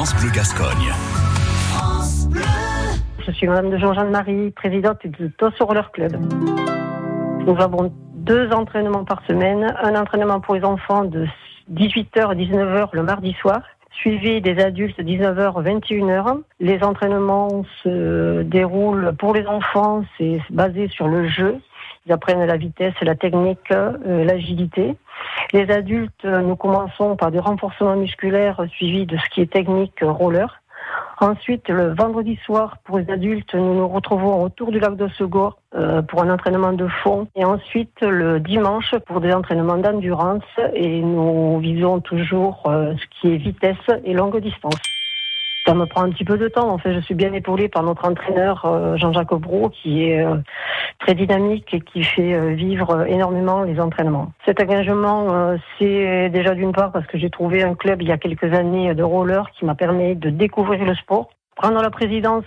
France Bleu Gascogne. Je suis Madame de Jean-Jean-Marie, présidente du Toss Roller Club. Nous avons deux entraînements par semaine. Un entraînement pour les enfants de 18h à 19h le mardi soir, suivi des adultes 19h 21h. Les entraînements se déroulent pour les enfants, c'est basé sur le jeu. Ils apprennent la vitesse, la technique, euh, l'agilité. Les adultes, nous commençons par des renforcements musculaires suivis de ce qui est technique roller. Ensuite, le vendredi soir, pour les adultes, nous nous retrouvons autour du lac de Segor euh, pour un entraînement de fond. Et ensuite, le dimanche, pour des entraînements d'endurance. Et nous visons toujours euh, ce qui est vitesse et longue distance. Ça me prend un petit peu de temps. En fait, je suis bien épaulée par notre entraîneur euh, Jean-Jacques Bro, qui est euh, très dynamique et qui fait euh, vivre énormément les entraînements. Cet engagement, c'est déjà d'une part parce que j'ai trouvé un club il y a quelques années de roller qui m'a permis de découvrir le sport. Prendre la présidence,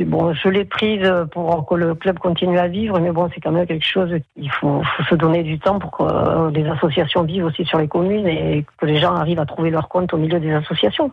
bon, je l'ai prise pour que le club continue à vivre, mais bon, c'est quand même quelque chose. Il faut, se donner du temps pour que les associations vivent aussi sur les communes et que les gens arrivent à trouver leur compte au milieu des associations.